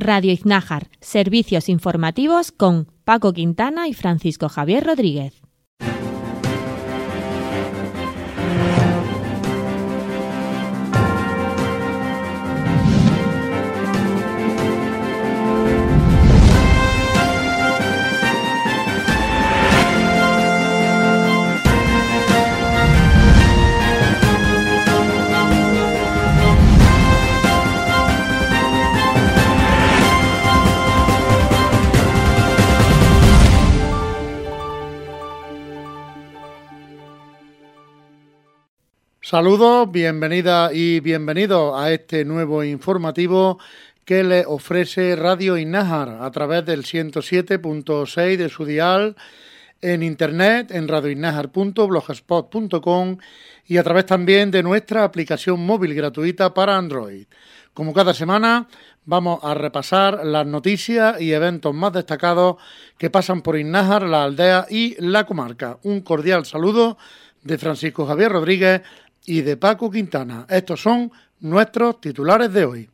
Radio Iznájar, servicios informativos con Paco Quintana y Francisco Javier Rodríguez. Saludos, bienvenida y bienvenido a este nuevo informativo que le ofrece Radio Innájar a través del 107.6 de su dial en internet en radioinnájar.blogspot.com y a través también de nuestra aplicación móvil gratuita para Android. Como cada semana vamos a repasar las noticias y eventos más destacados que pasan por Innájar, la aldea y la comarca. Un cordial saludo de Francisco Javier Rodríguez y de Paco Quintana. Estos son nuestros titulares de hoy.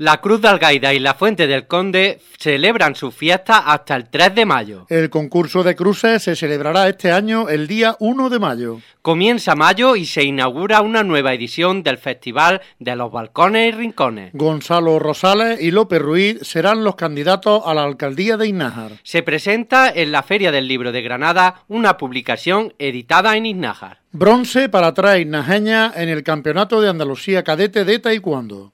La Cruz de Algaida y la Fuente del Conde celebran su fiesta hasta el 3 de mayo. El concurso de cruces se celebrará este año el día 1 de mayo. Comienza mayo y se inaugura una nueva edición del Festival de los Balcones y Rincones. Gonzalo Rosales y López Ruiz serán los candidatos a la alcaldía de Iznájar. Se presenta en la Feria del Libro de Granada una publicación editada en Iznájar. Bronce para tres Inajeña en el Campeonato de Andalucía Cadete de Taekwondo.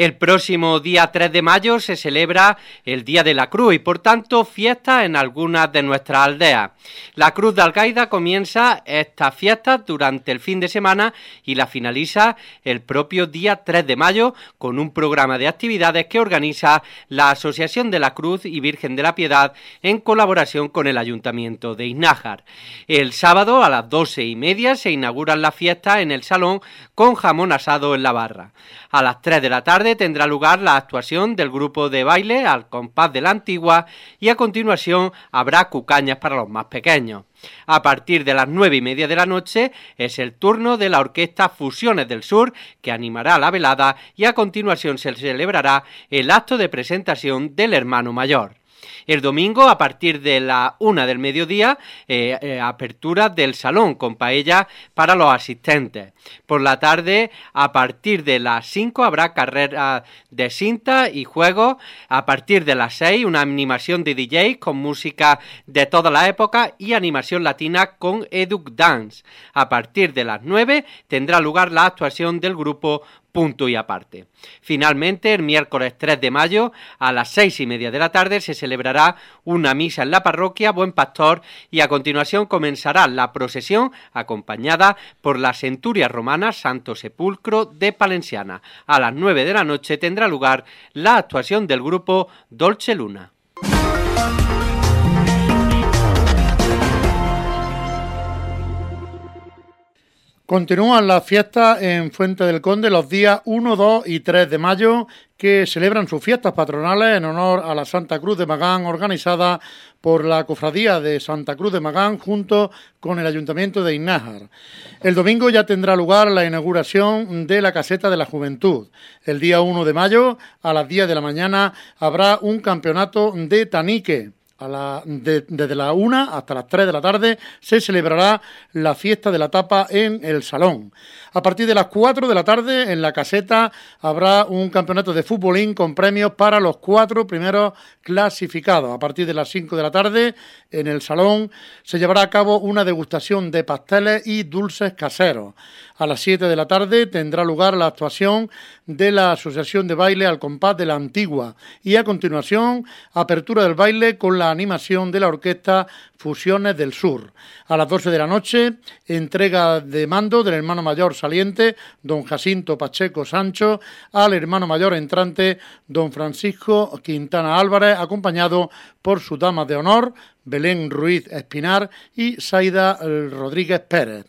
El próximo día 3 de mayo se celebra el Día de la Cruz y por tanto fiesta en algunas de nuestras aldeas. La Cruz de Algaida comienza esta fiesta durante el fin de semana y la finaliza el propio día 3 de mayo con un programa de actividades que organiza la Asociación de la Cruz y Virgen de la Piedad en colaboración con el Ayuntamiento de Iznájar. El sábado a las doce y media se inauguran las fiestas en el salón con jamón asado en la barra. A las 3 de la tarde tendrá lugar la actuación del grupo de baile al compás de la antigua y a continuación habrá cucañas para los más pequeños. A partir de las nueve y media de la noche es el turno de la orquesta Fusiones del Sur que animará la velada y a continuación se celebrará el acto de presentación del hermano mayor. El domingo, a partir de la una del mediodía, eh, eh, apertura del salón con paella para los asistentes. Por la tarde, a partir de las 5 habrá carrera de cinta y juegos. A partir de las 6, una animación de DJ con música de toda la época y animación latina con Educ Dance. A partir de las 9 tendrá lugar la actuación del grupo punto y aparte. Finalmente, el miércoles 3 de mayo, a las seis y media de la tarde, se celebrará una misa en la parroquia Buen Pastor y a continuación comenzará la procesión acompañada por la centuria romana Santo Sepulcro de Palenciana. A las nueve de la noche tendrá lugar la actuación del grupo Dolce Luna. Continúan las fiestas en Fuente del Conde los días 1, 2 y 3 de mayo, que celebran sus fiestas patronales en honor a la Santa Cruz de Magán, organizada por la Cofradía de Santa Cruz de Magán junto con el Ayuntamiento de Iznájar. El domingo ya tendrá lugar la inauguración de la Caseta de la Juventud. El día 1 de mayo, a las 10 de la mañana, habrá un campeonato de tanique desde la 1 hasta las 3 de la tarde se celebrará la fiesta de la tapa en el salón. A partir de las 4 de la tarde en la caseta habrá un campeonato de futbolín con premios para los cuatro primeros clasificados. A partir de las 5 de la tarde en el salón se llevará a cabo una degustación de pasteles y dulces caseros. A las 7 de la tarde tendrá lugar la actuación de la Asociación de Baile al Compás de la Antigua y a continuación apertura del baile con la animación de la orquesta Fusiones del Sur. A las 12 de la noche, entrega de mando del hermano mayor saliente, don Jacinto Pacheco Sancho, al hermano mayor entrante, don Francisco Quintana Álvarez, acompañado por su dama de honor, Belén Ruiz Espinar y Saida Rodríguez Pérez.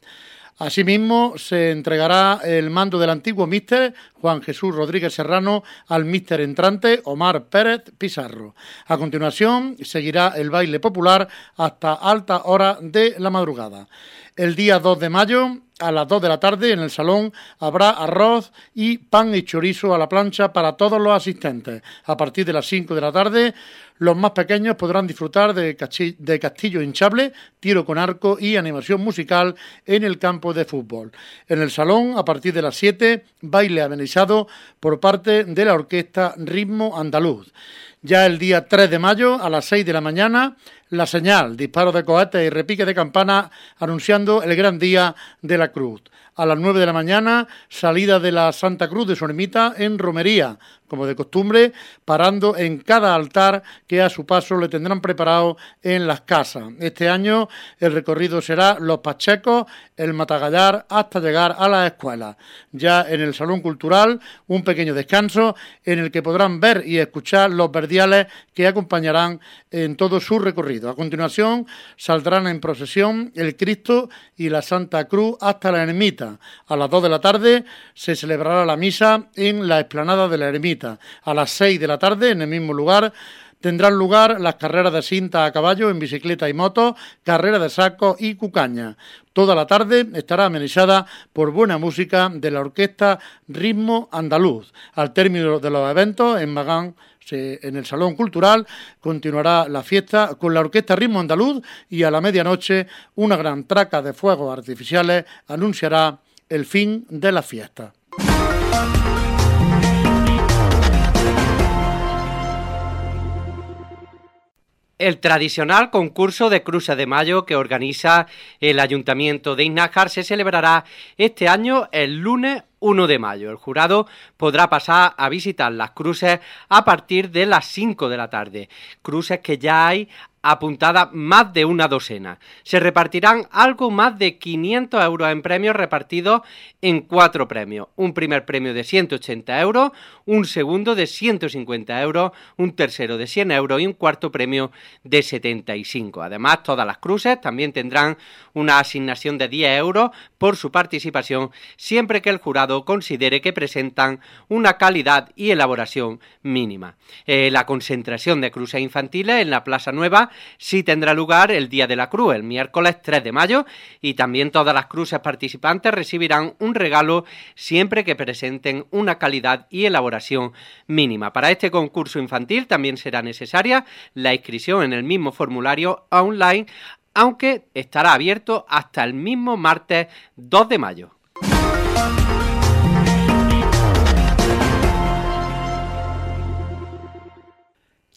Asimismo, se entregará el mando del antiguo míster Juan Jesús Rodríguez Serrano al míster entrante Omar Pérez Pizarro. A continuación, seguirá el baile popular hasta alta hora de la madrugada. El día 2 de mayo, a las 2 de la tarde, en el salón habrá arroz y pan y chorizo a la plancha para todos los asistentes. A partir de las 5 de la tarde, los más pequeños podrán disfrutar de, castillo hinchable, tiro con arco y animación musical en el campo de fútbol. En el salón, a partir de las 7, baile amenizado por parte de la orquesta Ritmo Andaluz. Ya el día 3 de mayo, a las 6 de la mañana, la señal, disparo de cohetes y repique de campana anunciando el gran día de la cruz a las 9 de la mañana, salida de la Santa Cruz de su ermita en Romería, como de costumbre, parando en cada altar que a su paso le tendrán preparado en las casas. Este año el recorrido será Los Pachecos, el Matagallar, hasta llegar a la escuela. Ya en el Salón Cultural, un pequeño descanso en el que podrán ver y escuchar los verdiales que acompañarán en todo su recorrido. A continuación, saldrán en procesión el Cristo y la Santa Cruz hasta la ermita a las 2 de la tarde se celebrará la misa en la explanada de la ermita. A las 6 de la tarde, en el mismo lugar, tendrán lugar las carreras de cinta a caballo en bicicleta y moto, carreras de saco y cucaña. Toda la tarde estará amenizada por buena música de la orquesta Ritmo Andaluz. Al término de los eventos en Magán, en el Salón Cultural, continuará la fiesta con la orquesta Ritmo Andaluz y a la medianoche una gran traca de fuegos artificiales anunciará el fin de la fiesta. El tradicional concurso de Cruces de Mayo que organiza el Ayuntamiento de Iznájar se celebrará este año el lunes 1 de mayo. El jurado podrá pasar a visitar las cruces a partir de las 5 de la tarde. Cruces que ya hay apuntada más de una docena. Se repartirán algo más de 500 euros en premios repartidos en cuatro premios. Un primer premio de 180 euros, un segundo de 150 euros, un tercero de 100 euros y un cuarto premio de 75. Además, todas las cruces también tendrán una asignación de 10 euros por su participación siempre que el jurado considere que presentan una calidad y elaboración mínima. Eh, la concentración de cruces infantiles en la Plaza Nueva sí tendrá lugar el Día de la Cruz, el miércoles 3 de mayo, y también todas las cruces participantes recibirán un regalo siempre que presenten una calidad y elaboración mínima. Para este concurso infantil también será necesaria la inscripción en el mismo formulario online, aunque estará abierto hasta el mismo martes 2 de mayo.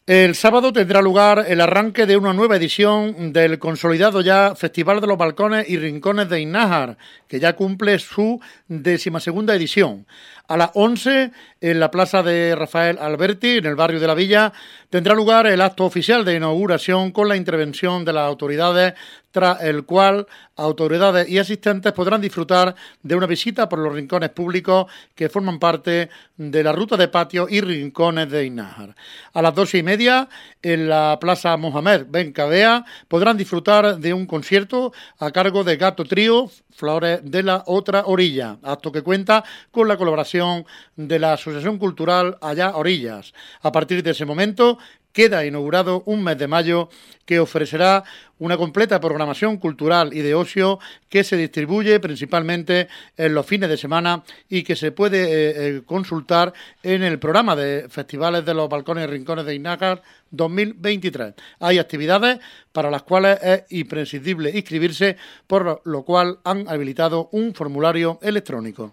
El sábado tendrá lugar el arranque de una nueva edición del consolidado ya Festival de los Balcones y Rincones de Innájar, que ya cumple su decimasegunda edición. A las 11, en la plaza de Rafael Alberti, en el barrio de la Villa, tendrá lugar el acto oficial de inauguración con la intervención de las autoridades, tras el cual autoridades y asistentes podrán disfrutar de una visita por los rincones públicos que forman parte de la ruta de patio y rincones de Inájar. A las doce y media, en la Plaza Mohamed Ben Cabea, podrán disfrutar de un concierto a cargo de Gato Trío, Flores de la Otra Orilla, acto que cuenta con la colaboración de la Asociación Cultural Allá Orillas. A partir de ese momento queda inaugurado un mes de mayo que ofrecerá una completa programación cultural y de ocio que se distribuye principalmente en los fines de semana y que se puede eh, eh, consultar en el programa de Festivales de los Balcones y Rincones de Inácar 2023. Hay actividades para las cuales es imprescindible inscribirse, por lo cual han habilitado un formulario electrónico.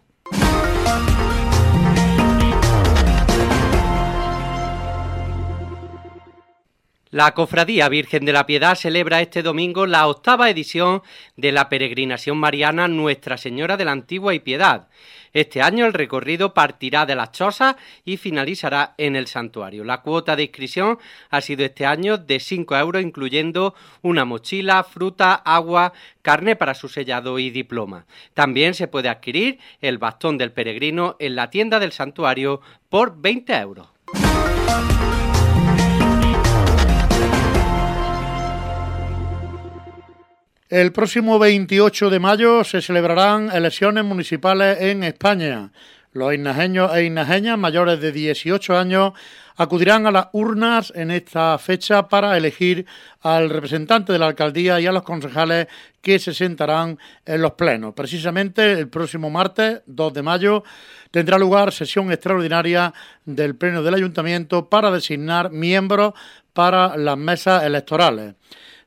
La Cofradía Virgen de la Piedad celebra este domingo la octava edición de la peregrinación mariana Nuestra Señora de la Antigua y Piedad. Este año el recorrido partirá de las chozas y finalizará en el santuario. La cuota de inscripción ha sido este año de 5 euros, incluyendo una mochila, fruta, agua, carne para su sellado y diploma. También se puede adquirir el bastón del peregrino en la tienda del santuario por 20 euros. El próximo 28 de mayo se celebrarán elecciones municipales en España. Los inajeños e inajeñas mayores de 18 años acudirán a las urnas en esta fecha para elegir al representante de la alcaldía y a los concejales que se sentarán en los plenos. Precisamente el próximo martes, 2 de mayo, tendrá lugar sesión extraordinaria del Pleno del Ayuntamiento para designar miembros para las mesas electorales.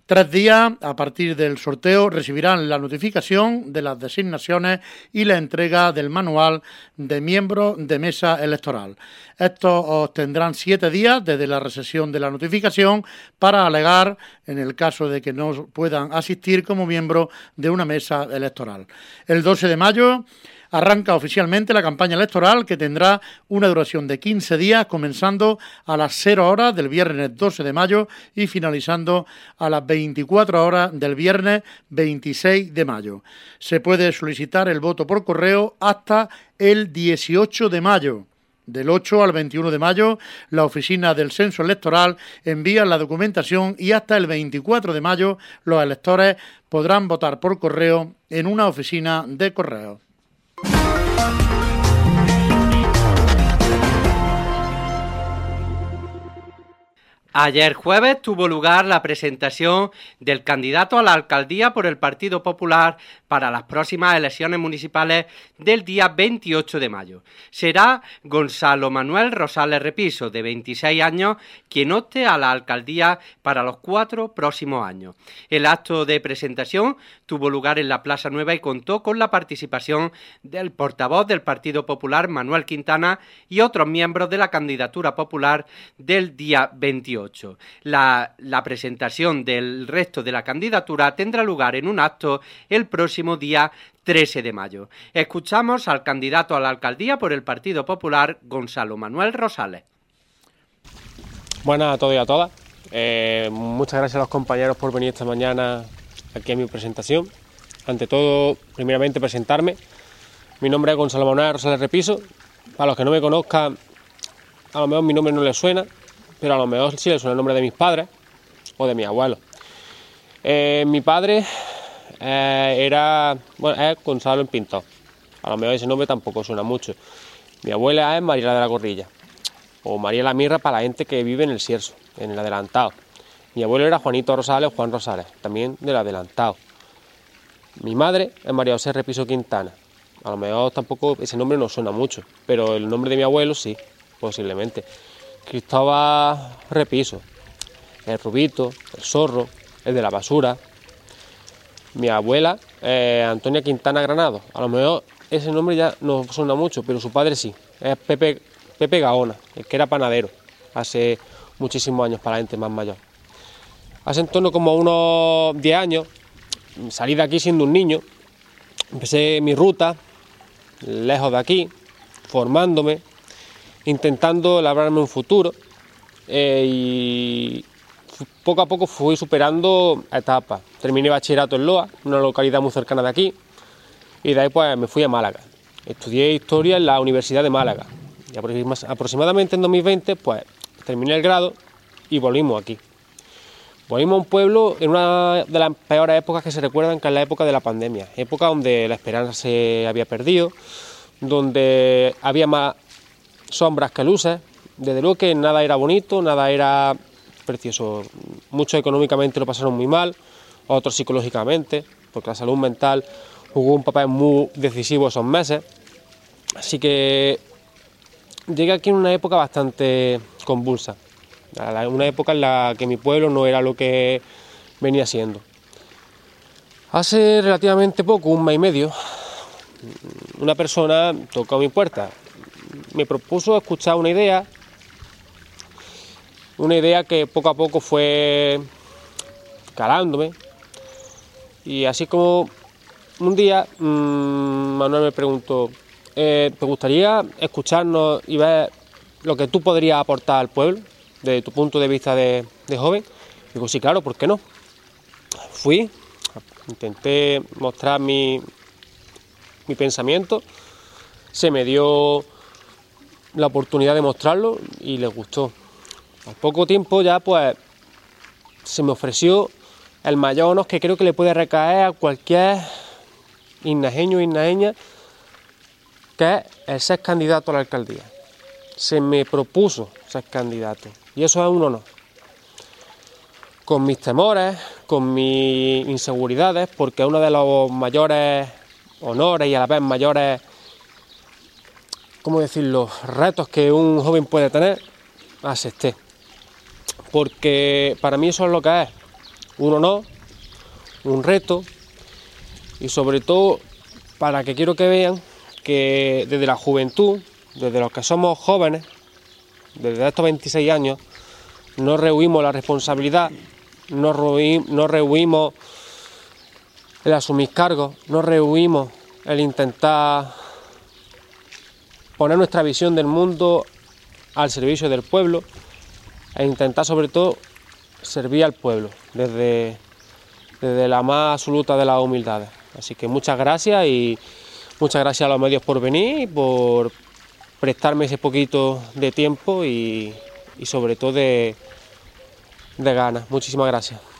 Tres días a partir del sorteo recibirán la notificación de las designaciones y la entrega del manual de miembros de mesa electoral. Estos tendrán siete días desde la recesión de la notificación para alegar en el caso de que no puedan asistir como miembro de una mesa electoral. El 12 de mayo arranca oficialmente la campaña electoral que tendrá una duración de 15 días, comenzando a las 0 horas del viernes 12 de mayo y finalizando a las 24 horas del viernes 26 de mayo. Se puede solicitar el voto por correo hasta el 18 de mayo. Del 8 al 21 de mayo, la oficina del censo electoral envía la documentación y hasta el 24 de mayo los electores podrán votar por correo en una oficina de correo. Thank Ayer jueves tuvo lugar la presentación del candidato a la alcaldía por el Partido Popular para las próximas elecciones municipales del día 28 de mayo. Será Gonzalo Manuel Rosales Repiso, de 26 años, quien opte a la alcaldía para los cuatro próximos años. El acto de presentación tuvo lugar en la Plaza Nueva y contó con la participación del portavoz del Partido Popular, Manuel Quintana, y otros miembros de la candidatura popular del día 28. La, la presentación del resto de la candidatura tendrá lugar en un acto el próximo día 13 de mayo. Escuchamos al candidato a la alcaldía por el Partido Popular, Gonzalo Manuel Rosales. Buenas a todos y a todas. Eh, muchas gracias a los compañeros por venir esta mañana aquí a mi presentación. Ante todo, primeramente presentarme. Mi nombre es Gonzalo Manuel Rosales Repiso. Para los que no me conozcan, a lo mejor mi nombre no les suena pero a lo mejor sí le suena el nombre de mis padres o de mi abuelo. Eh, mi padre eh, era, bueno, es Gonzalo el Pintor. A lo mejor ese nombre tampoco suena mucho. Mi abuela es María de la Gorrilla, o María la Mirra para la gente que vive en el Cierzo, en el adelantado. Mi abuelo era Juanito Rosales, Juan Rosales, también del adelantado. Mi madre es María José Repiso Quintana. A lo mejor tampoco ese nombre no suena mucho, pero el nombre de mi abuelo sí, posiblemente. Cristóbal Repiso, el Rubito, el Zorro, el de la basura. Mi abuela, eh, Antonia Quintana Granado. A lo mejor ese nombre ya no suena mucho, pero su padre sí. Es Pepe, Pepe Gaona, el que era panadero hace muchísimos años para la gente más mayor. Hace en torno como unos 10 años, salí de aquí siendo un niño, empecé mi ruta, lejos de aquí, formándome, intentando labrarme un futuro eh, y poco a poco fui superando etapas. Terminé bachillerato en Loa, una localidad muy cercana de aquí, y de ahí pues me fui a Málaga. Estudié historia en la Universidad de Málaga. Y aproximadamente en 2020 pues terminé el grado y volvimos aquí. Volvimos a un pueblo en una de las peores épocas que se recuerdan, que es la época de la pandemia, época donde la esperanza se había perdido, donde había más sombras que luces. Desde luego que nada era bonito, nada era precioso. Muchos económicamente lo pasaron muy mal, otros psicológicamente, porque la salud mental jugó un papel muy decisivo esos meses. Así que llegué aquí en una época bastante convulsa, una época en la que mi pueblo no era lo que venía siendo. Hace relativamente poco, un mes y medio, una persona tocó mi puerta me propuso escuchar una idea Una idea que poco a poco fue calándome. Y así como un día mmm, Manuel me preguntó, eh, ¿te gustaría escucharnos y ver lo que tú podrías aportar al pueblo desde tu punto de vista de, de joven? Digo, sí, claro, ¿por qué no? Fui, intenté mostrar mi, mi pensamiento, se me dio la oportunidad de mostrarlo y les gustó. Al poco tiempo ya pues se me ofreció el mayor honor que creo que le puede recaer a cualquier innajeño o innajeña, que es el ser candidato a la alcaldía. Se me propuso ser candidato y eso es un honor. Con mis temores, con mis inseguridades, porque uno de los mayores honores y a la vez mayores, ¿cómo decirlo?, retos que un joven puede tener, acepté. Porque para mí eso es lo que es, un honor, un reto y sobre todo para que quiero que vean que desde la juventud, desde los que somos jóvenes, desde estos 26 años, no rehuimos la responsabilidad, no, rehuimos el asumir cargos, no rehuimos el intentar poner nuestra visión del mundo al servicio del pueblo e intentar sobre todo servir al pueblo desde, desde la más absoluta de las humildades. Así que muchas gracias y muchas gracias a los medios por venir, por prestarme ese poquito de tiempo y, y sobre todo de, de ganas. Muchísimas gracias.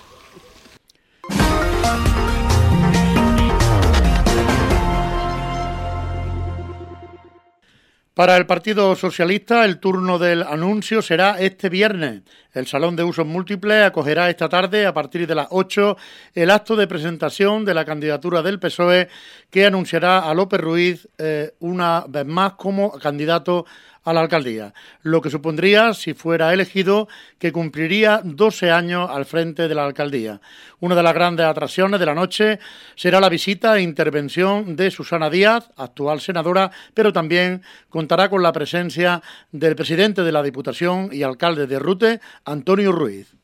Para el Partido Socialista, el turno del anuncio será este viernes. El Salón de Usos Múltiples acogerá esta tarde, a partir de las 8, el acto de presentación de la candidatura del PSOE que anunciará a López Ruiz eh, una vez más como candidato a la alcaldía, lo que supondría, si fuera elegido, que cumpliría 12 años al frente de la alcaldía. Una de las grandes atracciones de la noche será la visita e intervención de Susana Díaz, actual senadora, pero también contará con la presencia del presidente de la Diputación y alcalde de Rute, Antonio Ruiz.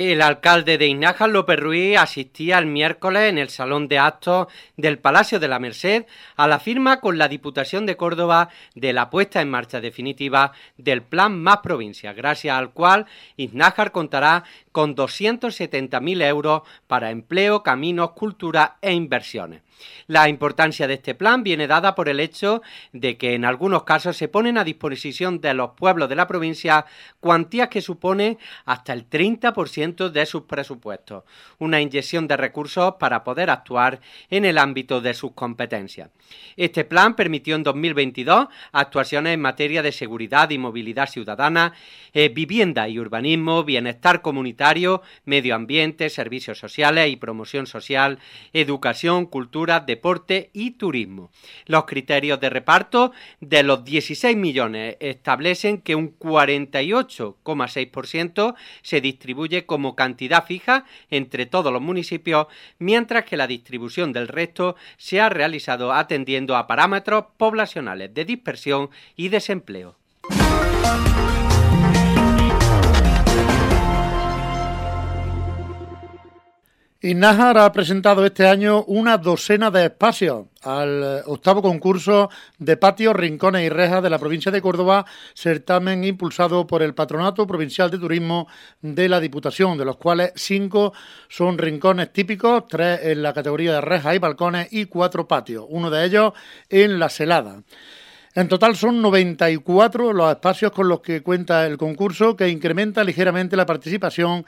El alcalde de Inaja, López Ruiz, asistía el miércoles en el Salón de Actos del Palacio de la Merced a la firma con la Diputación de Córdoba de la puesta en marcha definitiva del Plan Más Provincia, gracias al cual Iznájar contará con 270.000 euros para empleo, caminos, cultura e inversiones. La importancia de este plan viene dada por el hecho de que en algunos casos se ponen a disposición de los pueblos de la provincia cuantías que suponen hasta el 30% de sus presupuestos, una inyección de recursos para poder actuar en el ámbito de sus competencias. Este plan permitió en 2022 actuaciones en materia de seguridad y movilidad ciudadana, eh, vivienda y urbanismo, bienestar comunitario, medio ambiente, servicios sociales y promoción social, educación, cultura, deporte y turismo. Los criterios de reparto de los 16 millones establecen que un 48,6% se distribuye como cantidad fija entre todos los municipios, mientras que la distribución del resto se ha realizado atendiendo a parámetros poblacionales de dispersión y desempleo. Nájar ha presentado este año una docena de espacios al eh, octavo concurso de patios, rincones y rejas de la provincia de Córdoba, certamen impulsado por el Patronato Provincial de Turismo de la Diputación, de los cuales cinco son rincones típicos, tres en la categoría de rejas y balcones y cuatro patios, uno de ellos en La Celada. En total son 94 los espacios con los que cuenta el concurso, que incrementa ligeramente la participación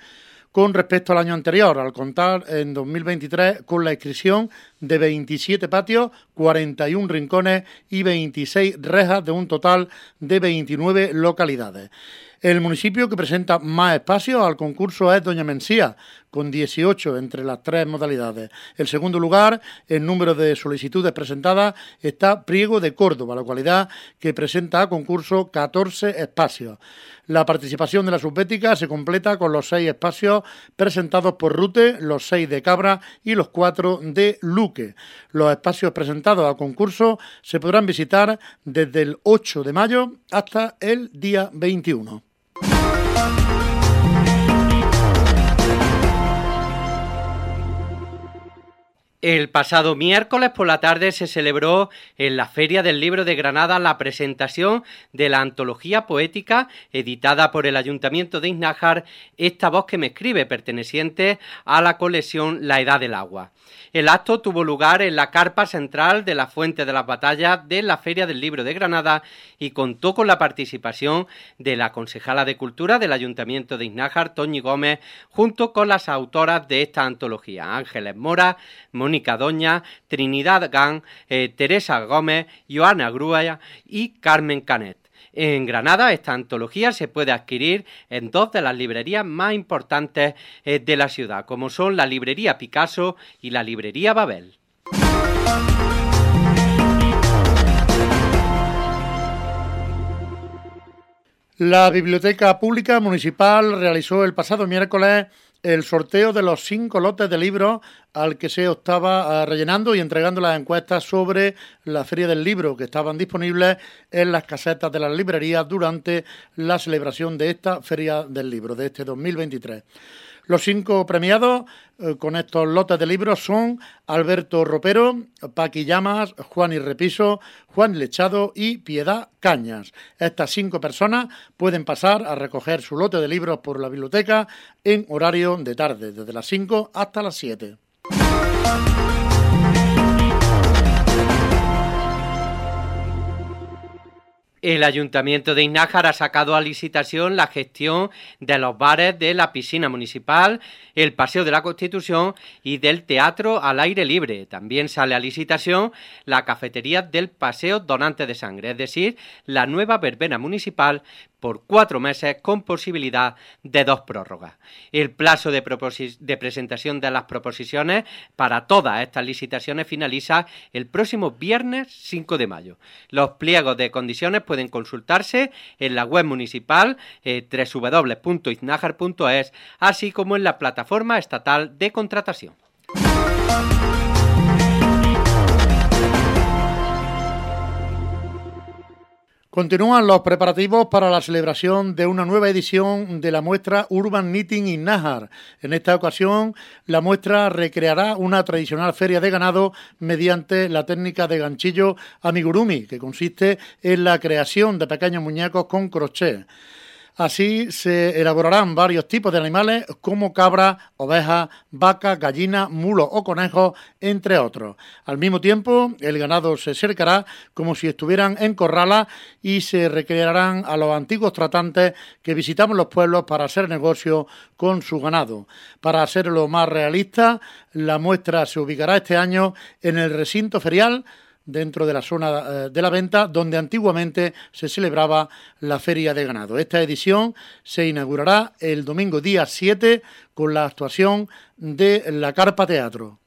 con respecto al año anterior, al contar en 2023 con la inscripción de 27 patios, 41 rincones y 26 rejas de un total de 29 localidades. El municipio que presenta más espacios al concurso es Doña Mencía, con 18 entre las tres modalidades. El segundo lugar, en número de solicitudes presentadas, está Priego de Córdoba, la localidad que presenta a concurso 14 espacios. La participación de la subbética se completa con los seis espacios presentados por Rute, los seis de Cabra y los cuatro de Luque. Los espacios presentados a concurso se podrán visitar desde el 8 de mayo hasta el día 21. Thank El pasado miércoles por la tarde se celebró en la Feria del Libro de Granada la presentación de la antología poética editada por el Ayuntamiento de Iznájar, Esta voz que me escribe, perteneciente a la colección La Edad del Agua. El acto tuvo lugar en la carpa central de la Fuente de las Batallas de la Feria del Libro de Granada y contó con la participación de la concejala de Cultura del Ayuntamiento de Iznájar, Toñi Gómez, junto con las autoras de esta antología, Ángeles Mora, Doña, Trinidad Gan, eh, Teresa Gómez, Joana Grúa y Carmen Canet. En Granada esta antología se puede adquirir en dos de las librerías más importantes eh, de la ciudad, como son la librería Picasso y la librería Babel. La Biblioteca Pública Municipal realizó el pasado miércoles el sorteo de los cinco lotes de libros al que se estaba rellenando y entregando las encuestas sobre la Feria del Libro que estaban disponibles en las casetas de las librerías durante la celebración de esta Feria del Libro de este 2023. Los cinco premiados eh, con estos lotes de libros son Alberto Ropero, Paqui Llamas, Juan y Repiso, Juan Lechado y Piedad Cañas. Estas cinco personas pueden pasar a recoger su lote de libros por la biblioteca en horario de tarde, desde las 5 hasta las 7. El Ayuntamiento de Iznájar ha sacado a licitación la gestión de los bares de la piscina municipal, el Paseo de la Constitución y del Teatro al aire libre. También sale a licitación la cafetería del Paseo Donante de Sangre, es decir, la nueva verbena municipal por cuatro meses con posibilidad de dos prórrogas. El plazo de, presentación de las proposiciones para todas estas licitaciones finaliza el próximo viernes 5 de mayo. Los pliegos de condiciones pueden consultarse en la web municipal eh, así como en la plataforma estatal de contratación. Continúan los preparativos para la celebración de una nueva edición de la muestra Urban Knitting in Nájar. En esta ocasión, la muestra recreará una tradicional feria de ganado mediante la técnica de ganchillo amigurumi, que consiste en la creación de pequeños muñecos con crochet. Así se elaborarán varios tipos de animales como cabra, ovejas, vaca, gallina, mulo o conejo, entre otros. Al mismo tiempo, el ganado se cercará como si estuvieran en corrala y se recrearán a los antiguos tratantes que visitamos los pueblos para hacer negocio con su ganado. Para hacerlo más realista, la muestra se ubicará este año en el recinto ferial dentro de la zona eh, de la venta donde antiguamente se celebraba la feria de ganado. Esta edición se inaugurará el domingo día 7 con la actuación de la Carpa Teatro.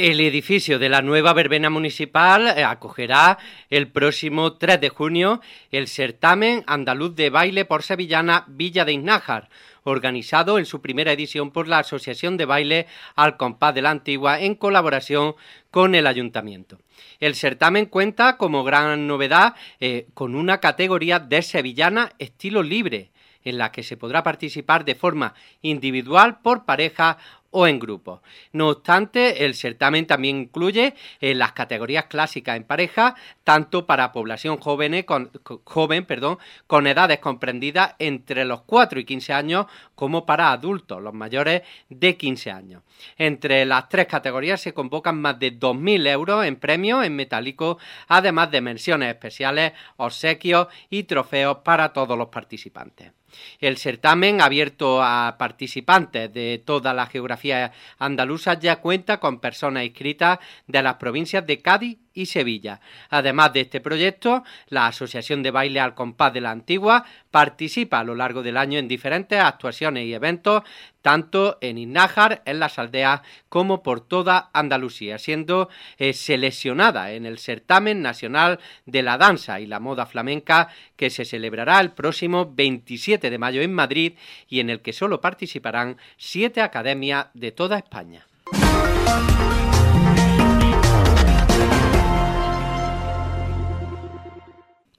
El edificio de la nueva verbena municipal eh, acogerá el próximo 3 de junio el certamen andaluz de baile por sevillana Villa de Iznájar, organizado en su primera edición por la Asociación de Baile al Compás de la Antigua en colaboración con el Ayuntamiento. El certamen cuenta como gran novedad eh, con una categoría de sevillana estilo libre, en la que se podrá participar de forma individual, por pareja o en grupo. No obstante, el certamen también incluye eh, las categorías clásicas en pareja, tanto para población joven, perdón, con edades comprendidas entre los 4 y 15 años, como para adultos, los mayores de 15 años. Entre las tres categorías se convocan más de 2.000 euros en premios en metálico, además de menciones especiales, obsequios y trofeos para todos los participantes. El certamen, abierto a participantes de toda la geografía andaluza, ya cuenta con personas inscritas de las provincias de Cádiz y Sevilla. Además de este proyecto, la Asociación de Baile al Compás de la Antigua participa a lo largo del año en diferentes actuaciones y eventos, tanto en Innájar, en las aldeas, como por toda Andalucía, siendo eh, seleccionada en el certamen nacional de la danza y la moda flamenca que se celebrará el próximo 27 de mayo en Madrid y en el que solo participarán siete academias de toda España.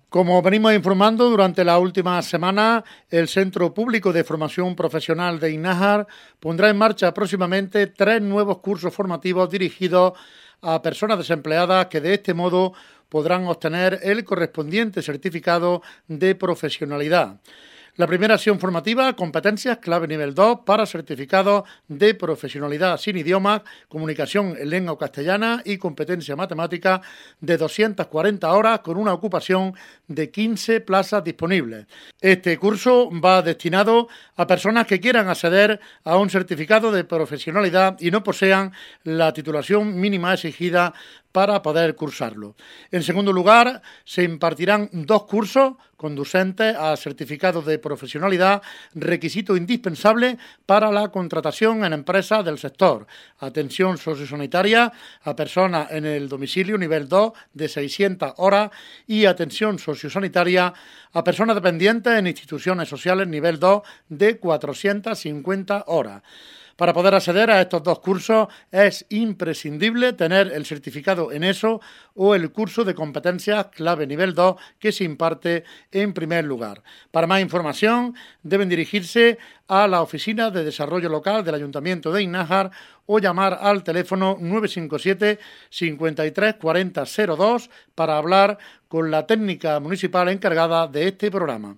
Como venimos informando durante la última semana, el Centro Público de Formación Profesional de INAJAR pondrá en marcha próximamente tres nuevos cursos formativos dirigidos a personas desempleadas que de este modo podrán obtener el correspondiente certificado de profesionalidad. La primera acción formativa, competencias clave nivel 2 para certificados de profesionalidad sin idioma, comunicación en lengua castellana y competencia matemática de 240 horas con una ocupación de 15 plazas disponibles. Este curso va destinado a personas que quieran acceder a un certificado de profesionalidad y no posean la titulación mínima exigida para poder cursarlo. En segundo lugar, se impartirán dos cursos conducentes a certificados de profesionalidad, requisito indispensable para la contratación en empresas del sector. Atención sociosanitaria a personas en el domicilio nivel 2 de 600 horas y atención sociosanitaria a personas dependientes en instituciones sociales nivel 2 de 450 horas. Para poder acceder a estos dos cursos es imprescindible tener el certificado en eso o el curso de competencias clave nivel 2 que se imparte en primer lugar. Para más información deben dirigirse a la Oficina de Desarrollo Local del Ayuntamiento de Innájar o llamar al teléfono 957 53 40 02 para hablar con la técnica municipal encargada de este programa.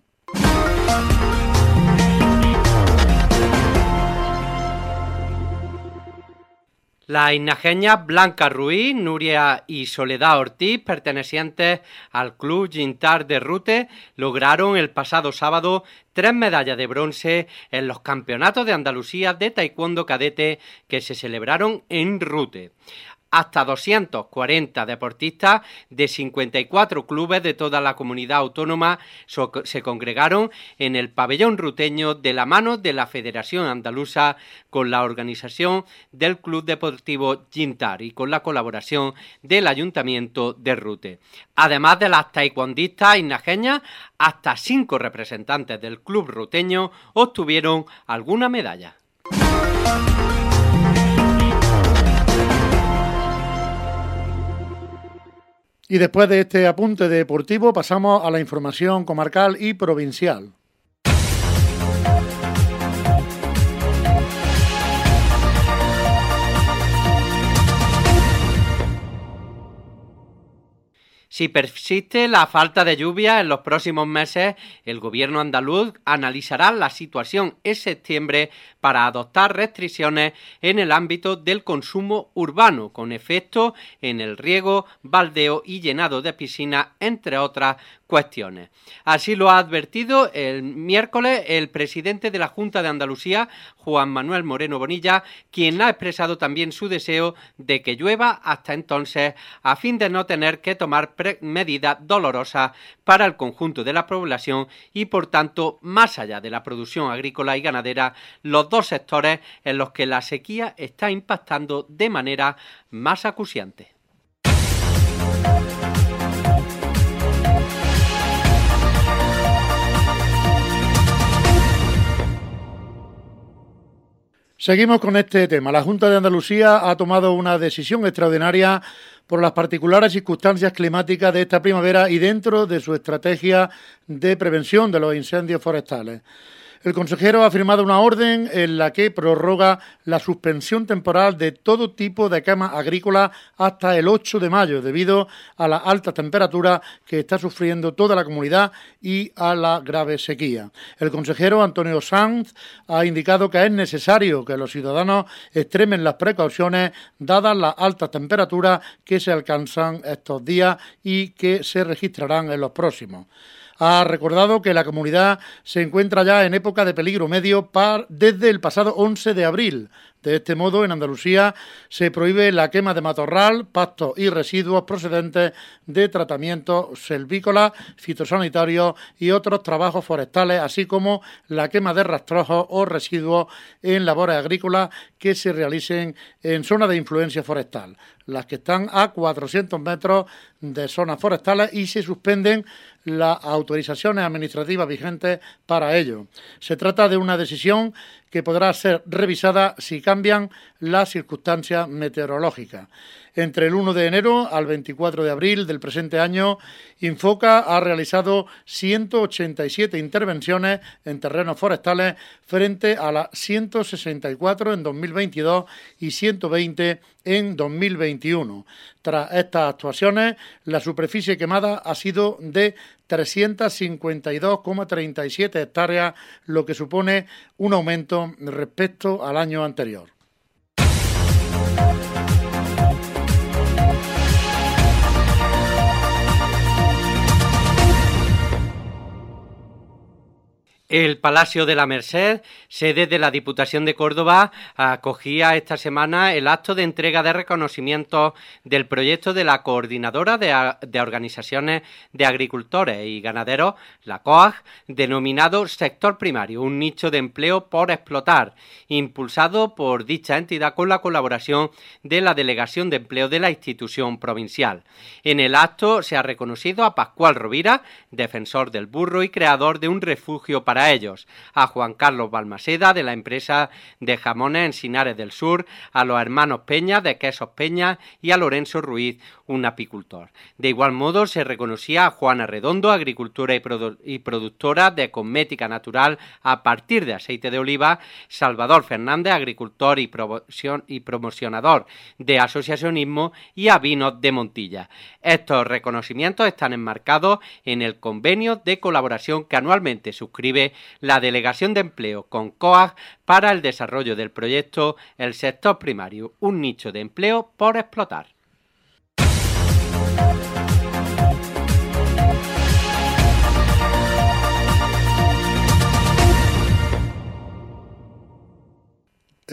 Las inageñas Blanca Ruiz, Nuria y Soledad Ortiz, pertenecientes al Club Gintar de Rute, lograron el pasado sábado tres medallas de bronce en los campeonatos de Andalucía de Taekwondo Cadete que se celebraron en Rute hasta 240 deportistas de 54 clubes de toda la comunidad autónoma se congregaron en el pabellón ruteño de la mano de la Federación Andaluza con la organización del Club Deportivo Gintar y con la colaboración del Ayuntamiento de Rute. Además de las taekwondistas inajeñas, hasta cinco representantes del club ruteño obtuvieron alguna medalla. Y después de este apunte deportivo pasamos a la información comarcal y provincial. Si persiste la falta de lluvia en los próximos meses, el gobierno andaluz analizará la situación en septiembre para adoptar restricciones en el ámbito del consumo urbano, con efecto en el riego, baldeo y llenado de piscinas, entre otras cuestiones. Así lo ha advertido el miércoles el presidente de la Junta de Andalucía, Juan Manuel Moreno Bonilla, quien ha expresado también su deseo de que llueva hasta entonces a fin de no tener que tomar medidas dolorosas para el conjunto de la población y por tanto, más allá de la producción agrícola y ganadera, los dos sectores en los que la sequía está impactando de manera más acuciante. Seguimos con este tema. La Junta de Andalucía ha tomado una decisión extraordinaria por las particulares circunstancias climáticas de esta primavera y dentro de su estrategia de prevención de los incendios forestales. El consejero ha firmado una orden en la que prorroga la suspensión temporal de todo tipo de quema agrícola hasta el 8 de mayo, debido a la alta temperatura que está sufriendo toda la comunidad y a la grave sequía. El consejero Antonio Sanz ha indicado que es necesario que los ciudadanos extremen las precauciones dadas las altas temperaturas que se alcanzan estos días y que se registrarán en los próximos. Ha recordado que la comunidad se encuentra ya en época de peligro medio desde el pasado 11 de abril. De este modo, en Andalucía se prohíbe la quema de matorral, pastos y residuos procedentes de tratamientos selvícolas, fitosanitarios y otros trabajos forestales, así como la quema de rastrojos o residuos en labores agrícolas que se realicen en zona de influencia forestal, las que están a 400 metros de zonas forestales y se suspenden las autorizaciones administrativas vigentes para ello. Se trata de una decisión que podrá ser revisada si cambian las circunstancias meteorológicas. Entre el 1 de enero al 24 de abril del presente año, Infoca ha realizado 187 intervenciones en terrenos forestales frente a las 164 en 2022 y 120 en 2021. Tras estas actuaciones, la superficie quemada ha sido de 352,37 hectáreas, lo que supone un aumento respecto al año anterior. El Palacio de la Merced, sede de la Diputación de Córdoba, acogía esta semana el acto de entrega de reconocimiento del proyecto de la Coordinadora de, Organizaciones de Agricultores y Ganaderos, la COAG, denominado Sector Primario, un nicho de empleo por explotar, impulsado por dicha entidad con la colaboración de la Delegación de Empleo de la institución provincial. En el acto se ha reconocido a Pascual Rovira, defensor del burro y creador de un refugio para ellos, a Juan Carlos Balmaseda de la empresa de jamones en Sinares del Sur, a los hermanos Peña de Quesos Peña. Y a Lorenzo Ruiz, un apicultor. De igual modo se reconocía a Juana Redondo, agricultora y, productora de cosmética natural a partir de aceite de oliva, Salvador Fernández, agricultor y, y promocionador de asociacionismo. Y a Vinos de Montilla. Estos reconocimientos están enmarcados en el convenio de colaboración que anualmente suscribe la Delegación de Empleo con COAG para el desarrollo del proyecto El sector primario, un nicho de empleo por explotar.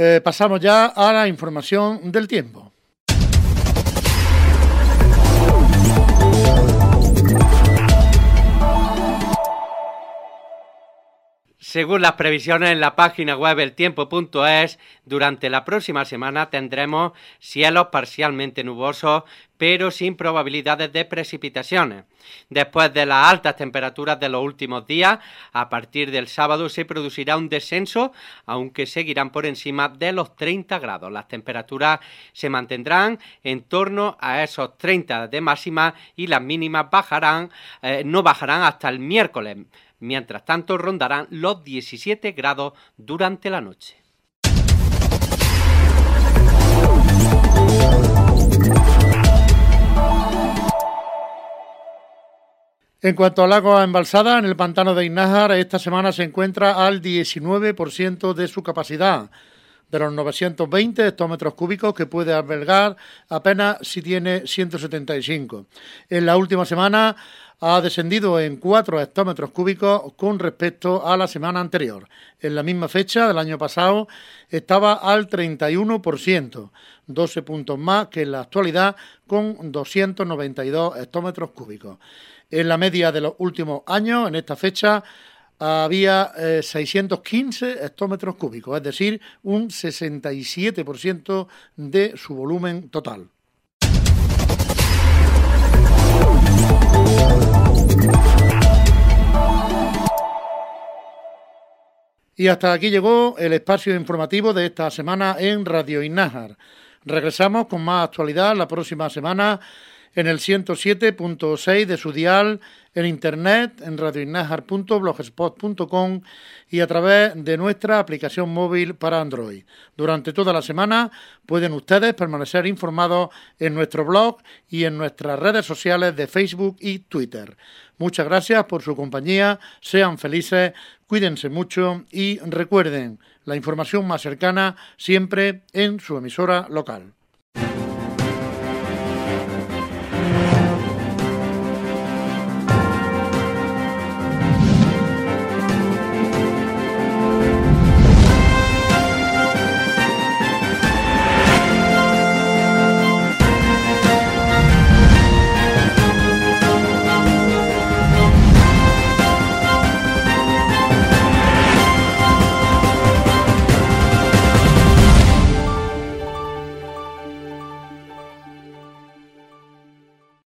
Eh, pasamos ya a la información del tiempo. Según las previsiones en la página web eltiempo.es, durante la próxima semana tendremos cielos parcialmente nubosos, pero sin probabilidades de precipitaciones. Después de las altas temperaturas de los últimos días, a partir del sábado se producirá un descenso, aunque seguirán por encima de los 30 grados. Las temperaturas se mantendrán en torno a esos 30 de máxima y las mínimas bajarán, eh, no bajarán hasta el miércoles. Mientras tanto, rondarán los 17 grados durante la noche. En cuanto al agua embalsada, en el pantano de Inájar, esta semana se encuentra al 19% de su capacidad. De los 920 hectómetros cúbicos que puede albergar, apenas si tiene 175. En la última semana ha descendido en 4 hectómetros cúbicos con respecto a la semana anterior. En la misma fecha del año pasado estaba al 31%, 12 puntos más que en la actualidad con 292 hectómetros cúbicos. En la media de los últimos años, en esta fecha, había 615 eh, hectómetros cúbicos, es decir, un 67% de su volumen total. Y hasta aquí llegó el espacio informativo de esta semana en Radio Innájar. Regresamos con más actualidad la próxima semana en el 107.6 de su dial, en internet, en radioinnajar.blogspot.com y a través de nuestra aplicación móvil para Android. Durante toda la semana pueden ustedes permanecer informados en nuestro blog y en nuestras redes sociales de Facebook y Twitter. Muchas gracias por su compañía, sean felices, cuídense mucho y recuerden la información más cercana siempre en su emisora local.